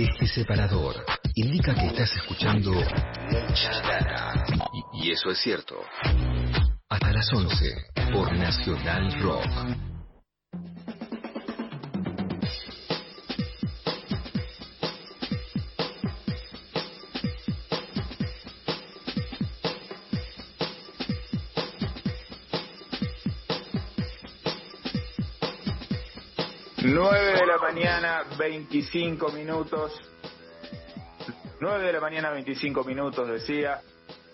Eje separador indica que estás escuchando mucha data. Y, y eso es cierto. Hasta las 11 por Nacional Rock. 9 de la mañana, 25 minutos. 9 de la mañana, 25 minutos, decía.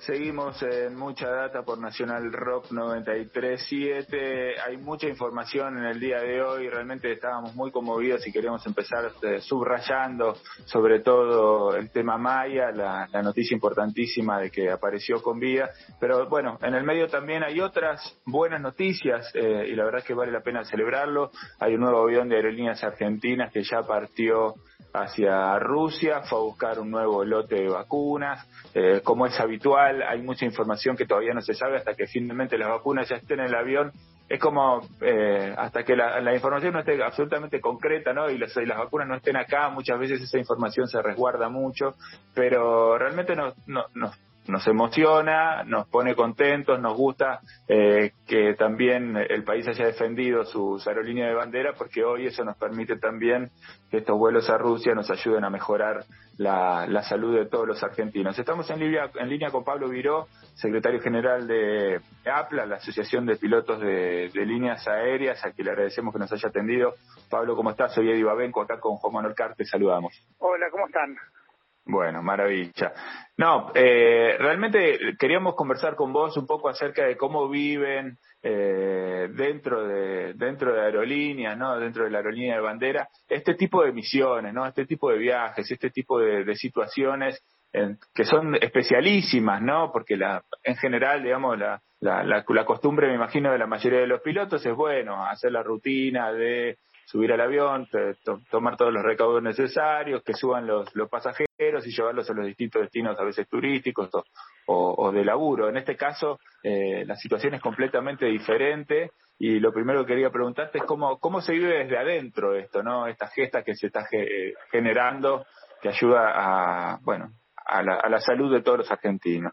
Seguimos en mucha data por Nacional Rock 93.7. Hay mucha información en el día de hoy. Realmente estábamos muy conmovidos y queremos empezar eh, subrayando sobre todo el tema Maya, la, noticia importantísima de que apareció con vida. Pero bueno, en el medio también hay otras buenas noticias eh, y la verdad es que vale la pena celebrarlo. Hay un nuevo avión de aerolíneas argentinas que ya partió hacia Rusia, fue a buscar un nuevo lote de vacunas. Eh, como es habitual, hay mucha información que todavía no se sabe hasta que finalmente las vacunas ya estén en el avión. Es como eh, hasta que la, información no esté absolutamente concreta, ¿no? Y las, las vacunas no estén acá, muchas veces esa información se resguarda mucho, pero realmente nos, nos, nos emociona, nos pone contentos, nos gusta eh, que también el país haya defendido sus aerolíneas de bandera, porque hoy eso nos permite también que estos vuelos a Rusia nos ayuden a mejorar la, salud de todos los argentinos. Estamos en línea, en línea con Pablo Viró, secretario general de APLA, la Asociación de Pilotos de, Líneas Aéreas, a quien le agradecemos que nos haya atendido. Pablo, ¿cómo estás? Soy Eddie Babenco, acá con Juan Manuel Carte, saludamos. Hola, ¿cómo están? Bueno, maravilla. No, eh, realmente queríamos conversar con vos un poco acerca de cómo viven eh, dentro de dentro de aerolíneas, ¿no? Dentro de la aerolínea de bandera, este tipo de misiones, ¿no? Este tipo de viajes, este tipo de, situaciones que son especialísimas, ¿no? Porque la, en general, digamos, la, la, la costumbre, me imagino, de la mayoría de los pilotos es, bueno, hacer la rutina de subir al avión, tomar todos los recaudos necesarios, que suban los, los pasajeros y llevarlos a los distintos destinos, a veces turísticos o, de laburo. En este caso, eh, la situación es completamente diferente y lo primero que quería preguntarte es cómo, cómo se vive desde adentro esto, ¿no? Esta gesta que se está generando que ayuda a, bueno, a la, a la salud de todos los argentinos.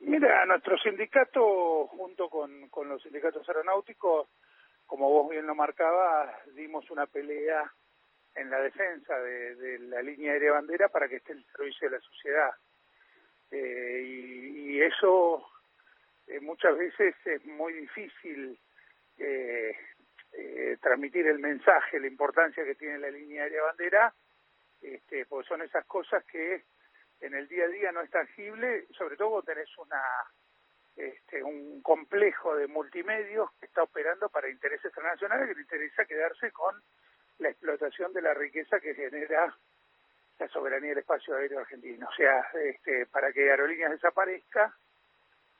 Mira, nuestro sindicato, junto con, con los sindicatos aeronáuticos, como vos bien lo marcabas, dimos una pelea en la defensa de, la línea aérea bandera para que esté en servicio de la sociedad. Eh, y, eso eh, muchas veces es muy difícil eh, transmitir el mensaje, la importancia que tiene la línea aérea bandera, este, porque son esas cosas que en el día a día no es tangible, sobre todo cuando tenés una este, un complejo de multimedios que está operando para intereses internacionales que le interesa quedarse con la explotación de la riqueza que genera la soberanía del espacio aéreo argentino. O sea, este, para que Aerolíneas desaparezca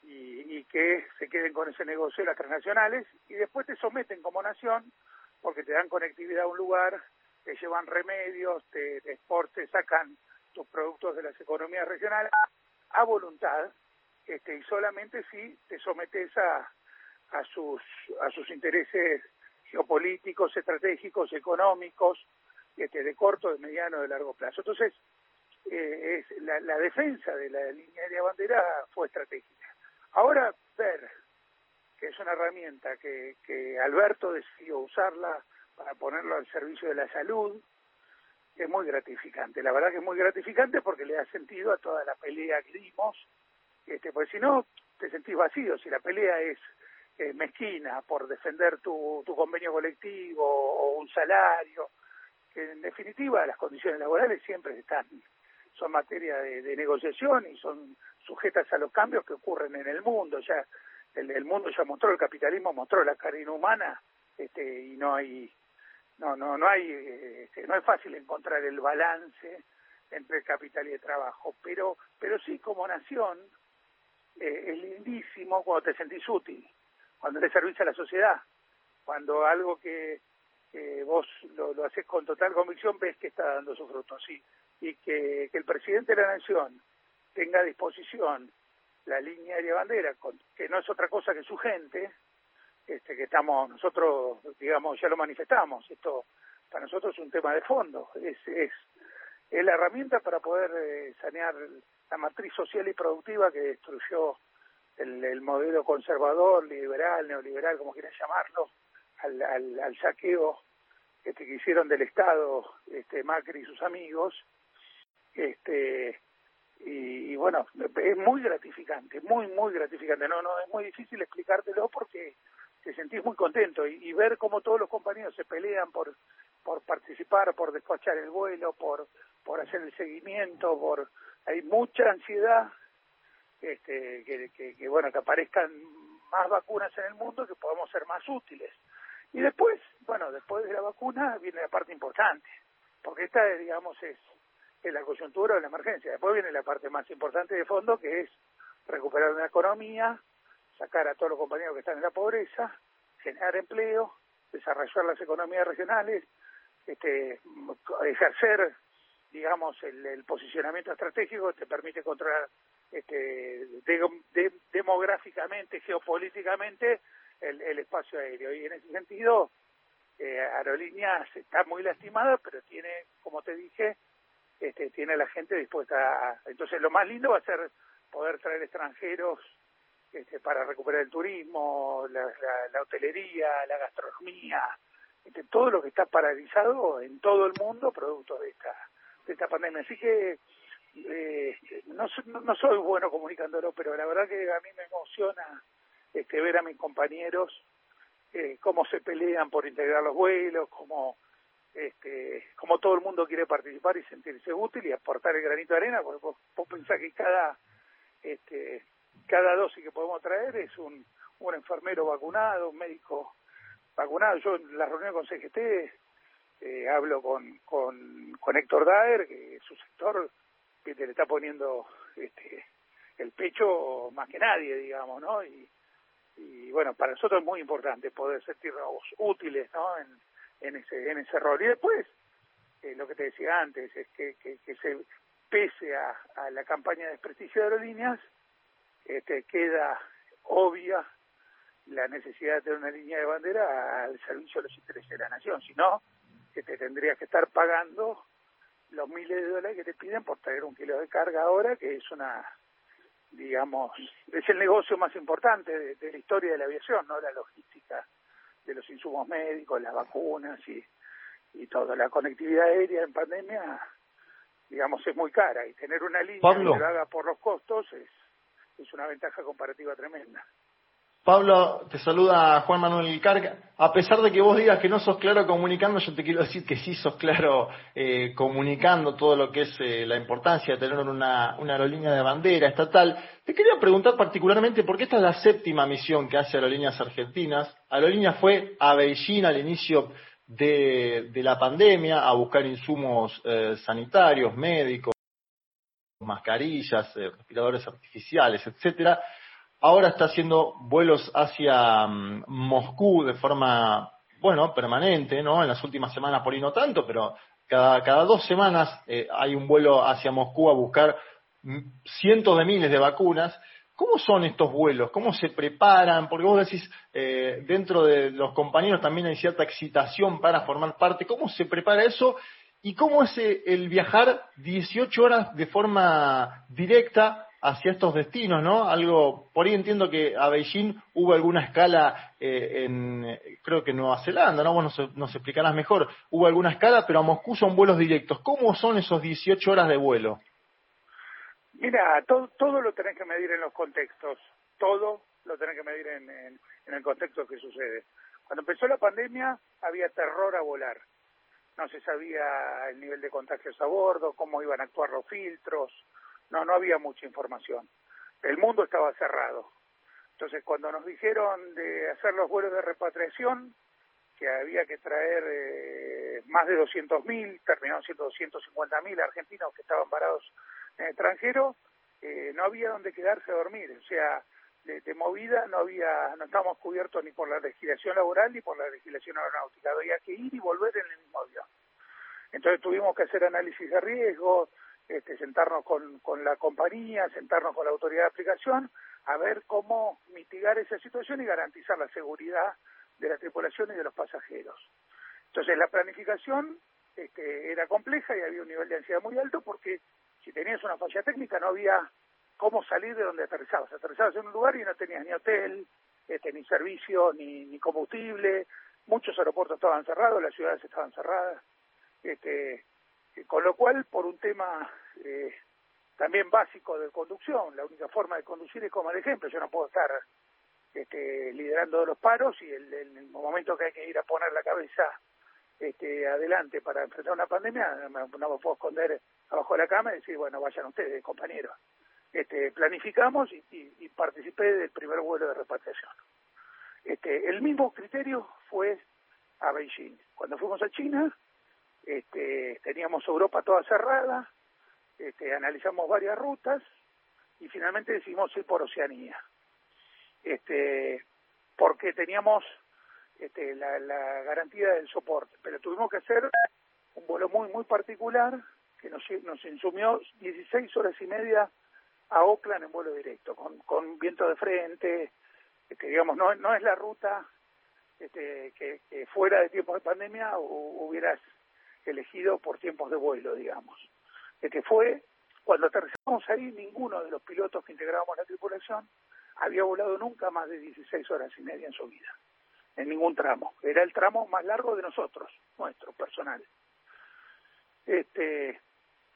y, y que se queden con ese negocio las transnacionales y después te someten como nación porque te dan conectividad a un lugar, te llevan remedios, te, exporte, sacan tus productos de las economías regionales a voluntad este, y solamente si te sometes a, a, sus, a sus intereses geopolíticos, estratégicos, económicos, este, de corto, de mediano, de largo plazo. Entonces, eh, es, la, la, defensa de la línea de bandera fue estratégica. Ahora, ver que es una herramienta que, que Alberto decidió usarla para ponerlo al servicio de la salud, es muy gratificante. La verdad que es muy gratificante porque le da sentido a toda la pelea que dimos este, porque si no te sentís vacío, si la pelea es mezquina por defender tu, tu convenio colectivo o un salario, en definitiva las condiciones laborales siempre están, son materia de, negociación y son sujetas a los cambios que ocurren en el mundo, ya el, el mundo ya mostró, el capitalismo mostró la cara inhumana este, y no hay no no no hay este, no es fácil encontrar el balance entre capital y el trabajo pero pero sí como nación eh, es lindísimo cuando te sentís útil, cuando te servís a la sociedad, cuando algo que, vos lo, lo haces con total convicción ves que está dando sus frutos, sí, y que, que el presidente de la nación tenga a disposición la línea de bandera, que no es otra cosa que su gente, este, que estamos, nosotros, digamos, ya lo manifestamos, esto para nosotros es un tema de fondo, es, es es la herramienta para poder eh, sanear la matriz social y productiva que destruyó el, el, modelo conservador, liberal, neoliberal, como quieras llamarlo, al, al, al saqueo este, que hicieron del Estado este, Macri y sus amigos. Este, y, y, bueno, es muy gratificante, muy, muy gratificante. No, no, es muy difícil explicártelo porque te sentís muy contento y, ver cómo todos los compañeros se pelean por, por participar, por despachar el vuelo, por, por hacer el seguimiento, por hay mucha ansiedad este, que, bueno que aparezcan más vacunas en el mundo que podamos ser más útiles. Y después bueno después de la vacuna viene la parte importante porque esta digamos es, es la coyuntura de la emergencia. Después viene la parte más importante de fondo que es recuperar una economía sacar a todos los compañeros que están en la pobreza generar empleo desarrollar las economías regionales este ejercer digamos, el, el, posicionamiento estratégico te permite controlar este, de, demográficamente, geopolíticamente, el, el, espacio aéreo. Y en ese sentido, eh, Aerolíneas está muy lastimada, pero tiene, como te dije, este, tiene la gente dispuesta a... Entonces, lo más lindo va a ser poder traer extranjeros este, para recuperar el turismo, la, hotelería, la gastronomía, este, todo lo que está paralizado en todo el mundo producto de esta de esta pandemia. Así que eh, no, no soy bueno comunicándolo, pero la verdad que a mí me emociona este, ver a mis compañeros eh, cómo se pelean por integrar los vuelos, cómo, este, cómo todo el mundo quiere participar y sentirse útil y aportar el granito de arena, porque vos, vos pensás que cada, este, cada dosis que podemos traer es un, un enfermero vacunado, un médico vacunado. Yo en la reunión con CGT eh, hablo con, con, con Héctor Daer, que su sector que le está poniendo este, el pecho más que nadie, digamos, ¿no? Y, y bueno, para nosotros es muy importante poder sentirnos útiles, ¿no? En, en ese en ese rol. Y después, eh, lo que te decía antes, es que, que, que se pese a, a la campaña de desprestigio de aerolíneas, este, queda obvia la necesidad de tener una línea de bandera al servicio de los intereses de la nación. Si no, que te tendrías que estar pagando los miles de dólares que te piden por traer un kilo de carga ahora, que es una, digamos, es el negocio más importante de, de la historia de la aviación, ¿no? La logística de los insumos médicos, las vacunas y, y todo. La conectividad aérea en pandemia, digamos, es muy cara y tener una línea Pablo. que lo haga por los costos es, es una ventaja comparativa tremenda. Pablo, te saluda Juan Manuel Carga. A pesar de que vos digas que no sos claro comunicando, yo te quiero decir que sí sos claro eh, comunicando todo lo que es eh, la importancia de tener una, una, aerolínea de bandera estatal. Te quería preguntar particularmente, porque esta es la séptima misión que hace Aerolíneas Argentinas. Aerolíneas fue a Beijing al inicio de, de la pandemia a buscar insumos eh, sanitarios, médicos, mascarillas, respiradores artificiales, etcétera ahora está haciendo vuelos hacia um, Moscú de forma, bueno, permanente, ¿no? En las últimas semanas por ahí no tanto, pero cada, cada dos semanas eh, hay un vuelo hacia Moscú a buscar cientos de miles de vacunas. ¿Cómo son estos vuelos? ¿Cómo se preparan? Porque vos decís, eh, dentro de los compañeros también hay cierta excitación para formar parte. ¿Cómo se prepara eso? ¿Y cómo es eh, el viajar 18 horas de forma directa hacia estos destinos, ¿no? Algo, por ahí entiendo que a Beijing hubo alguna escala eh, en, creo que en Nueva Zelanda, ¿no? Vos nos, nos, explicarás mejor. Hubo alguna escala, pero a Moscú son vuelos directos. ¿Cómo son esos 18 horas de vuelo? Mira, todo, todo lo tenés que medir en los contextos. Todo lo tenés que medir en, en, en el contexto que sucede. Cuando empezó la pandemia había terror a volar. No se sabía el nivel de contagios a bordo, cómo iban a actuar los filtros, no, no había mucha información. El mundo estaba cerrado. Entonces, cuando nos dijeron de hacer los vuelos de repatriación, que había que traer eh, más de 200.000, terminaron siendo 250.000 argentinos que estaban parados en el extranjero, eh, no había donde quedarse a dormir. O sea, de, movida no había, no estábamos cubiertos ni por la legislación laboral ni por la legislación aeronáutica. Había que ir y volver en el mismo avión. Entonces tuvimos que hacer análisis de riesgo, este, sentarnos con, con la compañía, sentarnos con la autoridad de aplicación, a ver cómo mitigar esa situación y garantizar la seguridad de la tripulación y de los pasajeros. Entonces, la planificación este, era compleja y había un nivel de ansiedad muy alto porque si tenías una falla técnica no había cómo salir de donde aterrizabas. Aterrizabas en un lugar y no tenías ni hotel, este, ni servicio, ni, combustible. Muchos aeropuertos estaban cerrados, las ciudades estaban cerradas. Este, con lo cual, por un tema eh, también básico de conducción, la única forma de conducir es como el ejemplo. Yo no puedo estar este, liderando los paros y el, el momento que hay que ir a poner la cabeza este, adelante para enfrentar una pandemia, no me, puedo esconder abajo de la cama y decir, bueno, vayan ustedes, compañeros. Este, planificamos y, y, participé del primer vuelo de repatriación. Este, el mismo criterio fue a Beijing. Cuando fuimos a China, este, teníamos Europa toda cerrada, este, analizamos varias rutas y finalmente decidimos ir por Oceanía. Este, porque teníamos este, la, la garantía del soporte. Pero tuvimos que hacer un vuelo muy, muy particular que nos, nos insumió 16 horas y media a Oakland en vuelo directo, con, con viento de frente, que digamos, no, no es la ruta este, que, fuera de tiempos de pandemia hubieras elegido por tiempos de vuelo, digamos. que fue, cuando aterrizamos ahí, ninguno de los pilotos que integrábamos la tripulación había volado nunca más de 16 horas y media en su vida en ningún tramo. Era el tramo más largo de nosotros, nuestro personal. Este,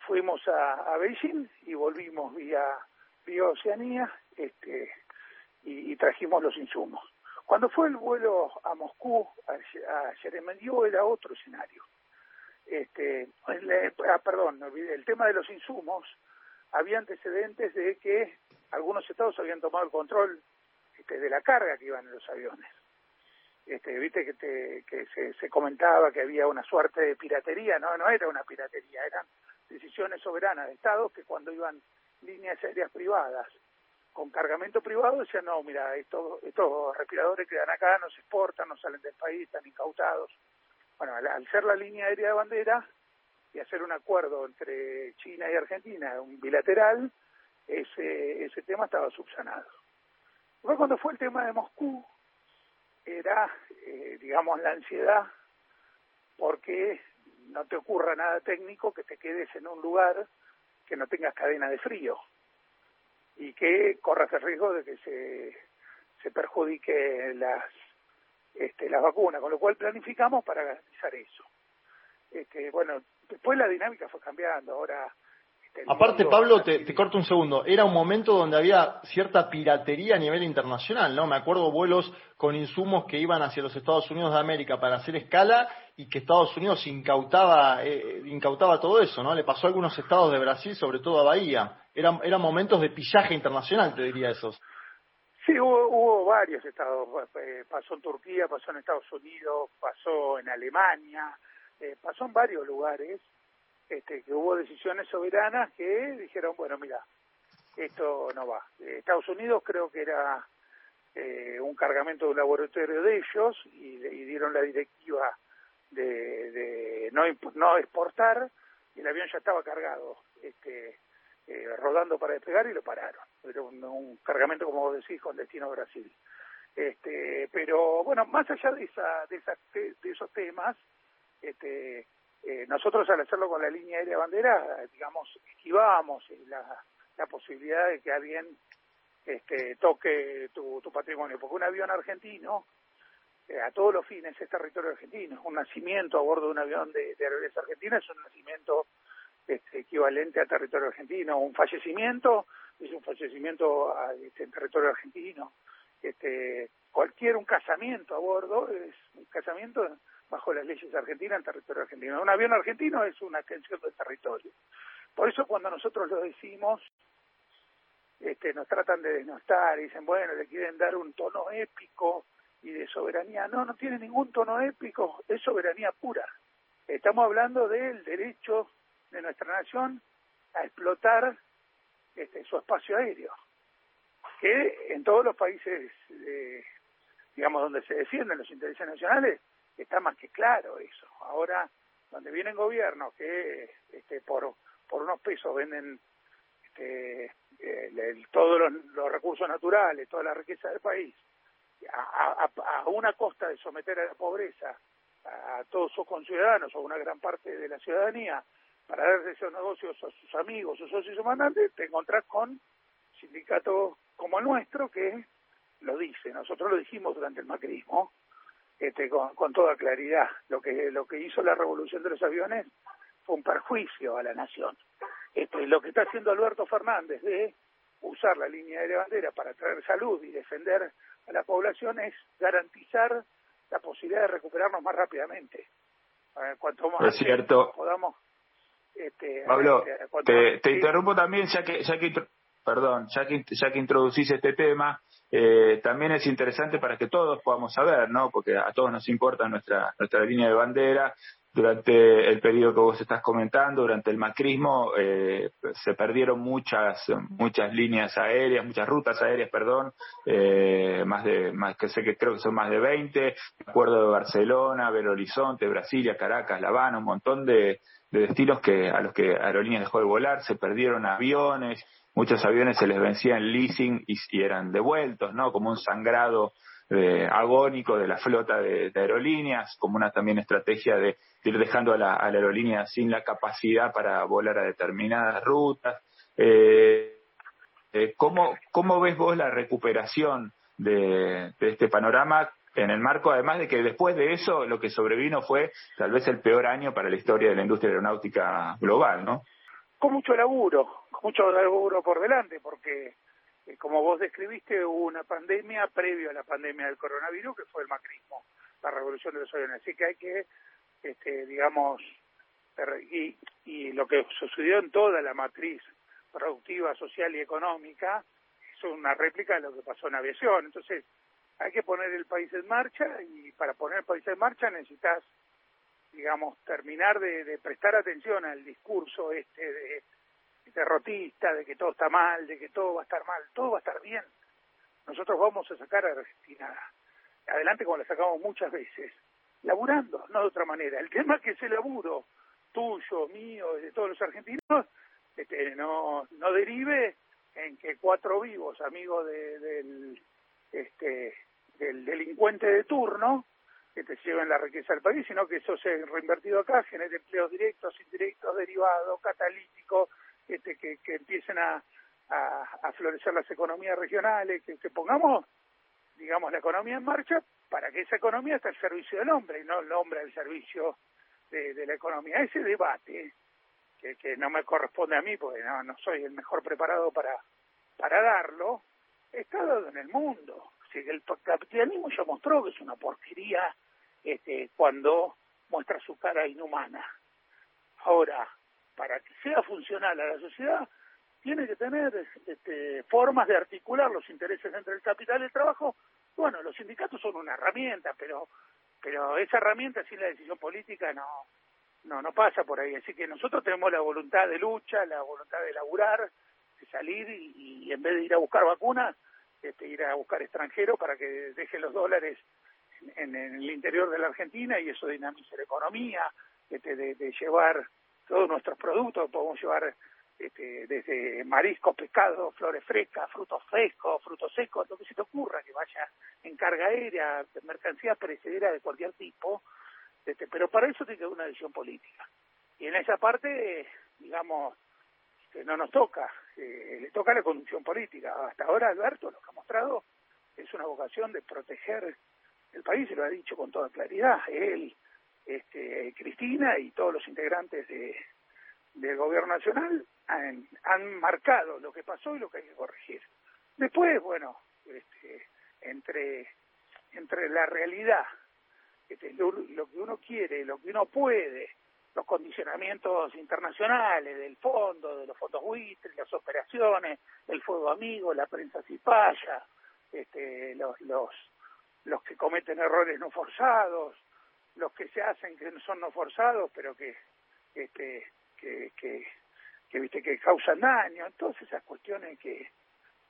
fuimos a, a Beijing y volvimos vía, vía Oceanía este, y, trajimos los insumos. Cuando fue el vuelo a Moscú, a, a era otro escenario. Este, ah, perdón, el tema de los insumos, había antecedentes de que algunos estados habían tomado el control este, de la carga que iban en los aviones este, viste que, te, que se, se, comentaba que había una suerte de piratería, no, no era una piratería, eran decisiones soberanas de estados que cuando iban líneas aéreas privadas con cargamento privado decían, no, mira, estos, estos respiradores quedan acá, no se exportan, no salen del país, están incautados. Bueno, al, ser la línea aérea de bandera y hacer un acuerdo entre China y Argentina, un bilateral, ese, ese tema estaba subsanado. Luego cuando fue el tema de Moscú, era, eh, digamos, la ansiedad porque no te ocurra nada técnico que te quedes en un lugar que no tengas cadena de frío y que corras el riesgo de que se, se perjudique las, este, las vacunas, con lo cual planificamos para garantizar eso. Este, bueno, después la dinámica fue cambiando, ahora Aparte, Pablo, te, te, corto un segundo. Era un momento donde había cierta piratería a nivel internacional, ¿no? Me acuerdo vuelos con insumos que iban hacia los Estados Unidos de América para hacer escala y que Estados Unidos incautaba, eh, incautaba todo eso, ¿no? Le pasó a algunos estados de Brasil, sobre todo a Bahía. Eran, eran momentos de pillaje internacional, te diría esos. Sí, hubo, hubo varios estados. Eh, pasó en Turquía, pasó en Estados Unidos, pasó en Alemania, eh, pasó en varios lugares este, que hubo decisiones soberanas que dijeron, bueno, mira, esto no va. Estados Unidos creo que era eh, un cargamento de un laboratorio de ellos y, dieron la directiva de, no, no exportar y el avión ya estaba cargado, este, eh, rodando para despegar y lo pararon. Era un, cargamento, como vos decís, con destino a Brasil. Este, pero bueno, más allá de, esa, de, de esos temas, este, eh, nosotros al hacerlo con la línea aérea bandera, digamos, esquivábamos la, la posibilidad de que alguien este, toque tu, tu patrimonio, porque un avión argentino, eh, a todos los fines, es territorio argentino. Un nacimiento a bordo de un avión de, de Aerolíneas Argentina es un nacimiento este, equivalente a territorio argentino. Un fallecimiento es un fallecimiento a, este, en territorio argentino. Este, cualquier un casamiento a bordo es un casamiento bajo las leyes argentinas en territorio argentino. Un avión argentino es una extensión del territorio. Por eso cuando nosotros lo decimos, este, nos tratan de denostar y dicen, bueno, le quieren dar un tono épico y de soberanía. No, no tiene ningún tono épico, es soberanía pura. Estamos hablando del derecho de nuestra nación a explotar este, su espacio aéreo, que en todos los países, eh, digamos, donde se defienden los intereses nacionales, está más que claro eso. Ahora, donde vienen gobiernos que este, por, por unos pesos venden este, todos los, recursos naturales, toda la riqueza del país, a, a, una costa de someter a la pobreza a todos sus conciudadanos o una gran parte de la ciudadanía para darse esos negocios a sus amigos, sus socios y mandantes, te encontrás con sindicatos como el nuestro que lo dice. Nosotros lo dijimos durante el macrismo, este, con, con toda claridad. Lo que, lo que hizo la revolución de los aviones fue un perjuicio a la nación. Este, lo que está haciendo Alberto Fernández de usar la línea de bandera para traer salud y defender a la población es garantizar la posibilidad de recuperarnos más rápidamente. cuanto más es cierto. podamos. Este, Pablo, te, te interrumpo también, ya que, ya que, perdón, ya que, ya que introducís este tema, eh, también es interesante para que todos podamos saber, ¿no? Porque a todos nos importa nuestra, nuestra línea de bandera. Durante el periodo que vos estás comentando, durante el macrismo, eh, se perdieron muchas, muchas líneas aéreas, muchas rutas aéreas, perdón, eh, más de, más que sé que creo que son más de 20, me acuerdo de Barcelona, Belo Horizonte, Brasilia, Caracas, La Habana, un montón de, de destinos que, a los que Aerolíneas dejó de volar, se perdieron aviones, muchos aviones se les vencía en leasing y, eran devueltos, ¿no? Como un sangrado eh, agónico de la flota de, aerolíneas, como una también estrategia de, ir dejando a la, aerolínea sin la capacidad para volar a determinadas rutas. Eh, eh, ¿cómo, ¿Cómo ves vos la recuperación de este panorama en el marco además de que después de eso lo que sobrevino fue tal vez el peor año para la historia de la industria aeronáutica global, ¿no? Con mucho laburo, mucho laburo por delante, porque eh, como vos describiste, hubo una pandemia previo a la pandemia del coronavirus, que fue el macrismo, la revolución de los aviones. Así que hay que, este, digamos, y, y lo que sucedió en toda la matriz productiva, social y económica, es una réplica de lo que pasó en aviación. Entonces, hay que poner el país en marcha y para poner el país en marcha necesitas, digamos, terminar de, prestar atención al discurso este de derrotista, de que todo está mal, de que todo va a estar mal, todo va a estar bien. Nosotros vamos a sacar a Argentina adelante como la sacamos muchas veces, laburando, no de otra manera. El tema que ese laburo tuyo, mío, de todos los argentinos, este, no, no derive en que cuatro vivos, amigos de, del este del delincuente de turno que te lleven la riqueza del país, sino que eso se ha reinvertido acá, genere empleos directos, indirectos, derivados, catalíticos, este, que, que empiecen a, a, florecer las economías regionales, que, pongamos, digamos, la economía en marcha para que esa economía esté al servicio del hombre y no el hombre al servicio de, de la economía. Ese debate, que, que no me corresponde a mí, porque no, no soy el mejor preparado para, para darlo, está dado en el mundo el capitalismo ya mostró que es una porquería este, cuando muestra su cara inhumana. Ahora, para que sea funcional a la sociedad, tiene que tener este, formas de articular los intereses entre el capital y el trabajo. Bueno, los sindicatos son una herramienta, pero pero esa herramienta sin la decisión política no no no pasa por ahí. Así que nosotros tenemos la voluntad de lucha, la voluntad de laburar, de salir y, en vez de ir a buscar vacunas, este, ir a buscar extranjeros para que dejen los dólares en, el interior de la Argentina y eso dinamice la economía, este, de, llevar todos nuestros productos, podemos llevar este, desde mariscos, pescado, flores frescas, frutos frescos, frutos secos, lo que se te ocurra, que vaya en carga aérea, mercancía perecedera de cualquier tipo, este, pero para eso tiene que haber una decisión política. Y en esa parte, digamos, que no nos toca, eh, le toca la conducción política. Hasta ahora Alberto lo que ha mostrado es una vocación de proteger el país, y lo ha dicho con toda claridad, él, este, Cristina y todos los integrantes de, del gobierno nacional han, han marcado lo que pasó y lo que hay que corregir. Después, bueno, este, entre, entre la realidad, este, lo, lo que uno quiere, lo que uno puede, los condicionamientos internacionales del fondo, de los fondos buitres, las operaciones, el fuego amigo, la prensa cipaya, este, los, los, los que cometen errores no forzados, los que se hacen que no son no forzados, pero que, este, que, que, viste que causan daño, todas esas cuestiones que,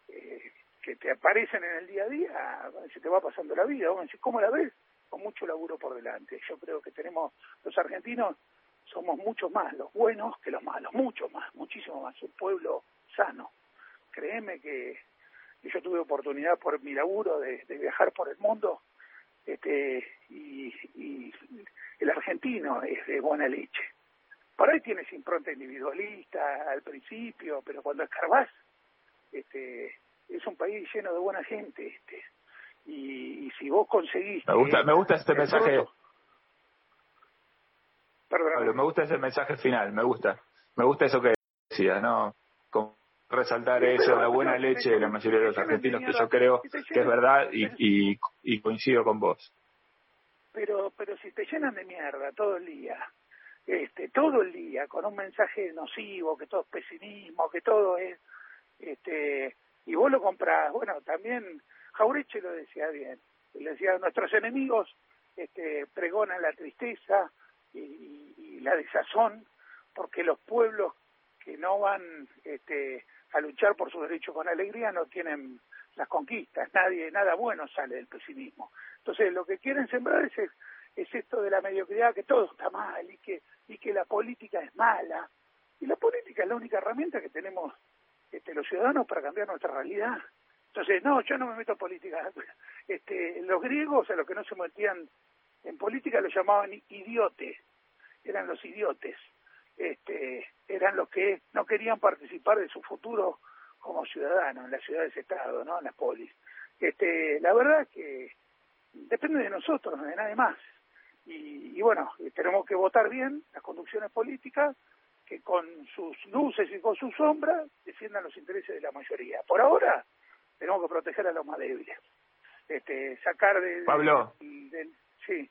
eh, que te aparecen en el día a día, se te va pasando la vida, vos ¿cómo la ves? Con mucho laburo por delante. Yo creo que tenemos, los argentinos, somos mucho más los buenos que los malos, mucho más, muchísimo más, un pueblo sano. Créeme que yo tuve oportunidad por mi laburo de, viajar por el mundo este, y, el argentino es de buena leche. Por ahí tienes impronta individualista al principio, pero cuando escarbás, este, es un país lleno de buena gente, este, y, si vos conseguís... Me gusta, me gusta este mensaje. Perdón. me gusta ese mensaje final, me gusta. Me gusta eso que decías, ¿no? Resaltar eso, la buena leche de la mayoría de los argentinos, que yo creo que es verdad y, y, coincido con vos. Pero, pero si te llenan de mierda todo el día, este, todo el día, con un mensaje nocivo, que todo es pesimismo, que todo es, este, y vos lo compras, bueno, también Jaureche lo decía bien, le decía, nuestros enemigos este, pregonan la tristeza y, y la desazón, porque los pueblos que no van este, a luchar por sus derechos con alegría no tienen las conquistas, nadie, nada bueno sale del pesimismo. Entonces lo que quieren sembrar es, es esto de la mediocridad, que todo está mal y que, y que la política es mala. Y la política es la única herramienta que tenemos este, los ciudadanos para cambiar nuestra realidad. Entonces, no, yo no me meto en política. Este, los griegos, a los que no se metían en política, lo llamaban idiotes, eran los idiotes este, eran los que no querían participar de su futuro como ciudadanos en las ciudades-estado, ¿no? en las polis. Este, la verdad es que depende de nosotros, no de nadie más. Y, bueno, tenemos que votar bien las conducciones políticas que con sus luces y con sus sombras defiendan los intereses de la mayoría. Por ahora tenemos que proteger a los más débiles. Este, sacar de... Pablo. sí.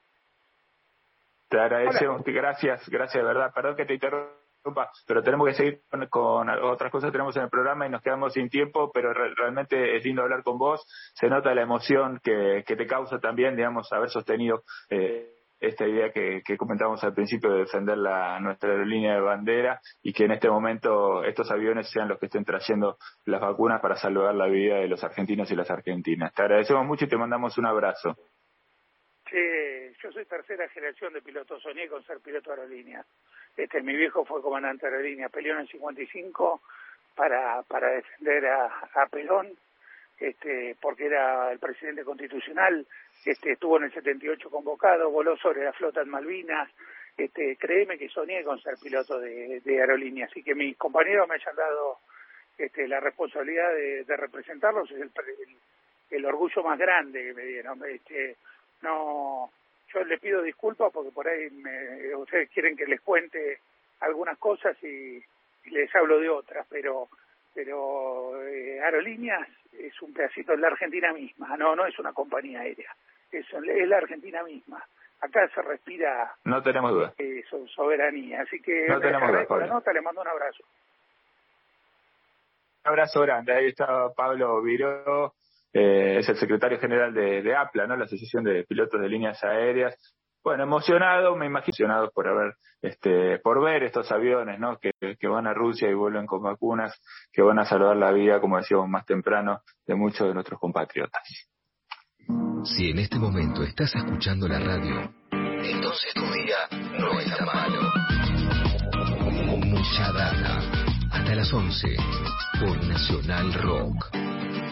Te agradecemos, gracias, gracias de verdad. Perdón que te interrumpa, pero tenemos que seguir con, otras cosas que tenemos en el programa y nos quedamos sin tiempo, pero realmente es lindo hablar con vos. Se nota la emoción que, que te causa también, digamos, haber sostenido eh, esta idea que, que comentábamos al principio de defender la, nuestra aerolínea de bandera y que en este momento estos aviones sean los que estén trayendo las vacunas para salvar la vida de los argentinos y las argentinas. Te agradecemos mucho y te mandamos un abrazo. Sí, yo soy tercera generación de pilotos, soñé con ser piloto de aerolínea. Este, mi viejo fue comandante de aerolínea, peleó en el 55 para, para defender a, a Pelón, este, porque era el presidente constitucional, este, estuvo en el 78 convocado, voló sobre la flota en Malvinas, este, créeme que soñé con ser piloto de, de aerolínea, así que mis compañeros me hayan dado este, la responsabilidad de, representarlos, es el, el, el, orgullo más grande que me dieron. Este, no yo le pido disculpas porque por ahí me, ustedes quieren que les cuente algunas cosas y, les hablo de otras, pero pero eh, Aerolíneas es un pedacito de la Argentina misma, no no es una compañía aérea, es, es la Argentina misma. Acá se respira no tenemos duda eh, soberanía, así que no tenemos duda, la nota le mando un abrazo. Un abrazo grande, ahí está Pablo Viró eh, es el secretario general de, APLA, ¿no? La Asociación de Pilotos de Líneas Aéreas. Bueno, emocionado, me imagino emocionado por haber, este, por ver estos aviones, ¿no? Que, que van a Rusia y vuelven con vacunas, que van a salvar la vida, como decíamos más temprano, de muchos de nuestros compatriotas. Si en este momento estás escuchando la radio, entonces tu día no está malo. Mucha data. Hasta las 11 por Nacional Rock.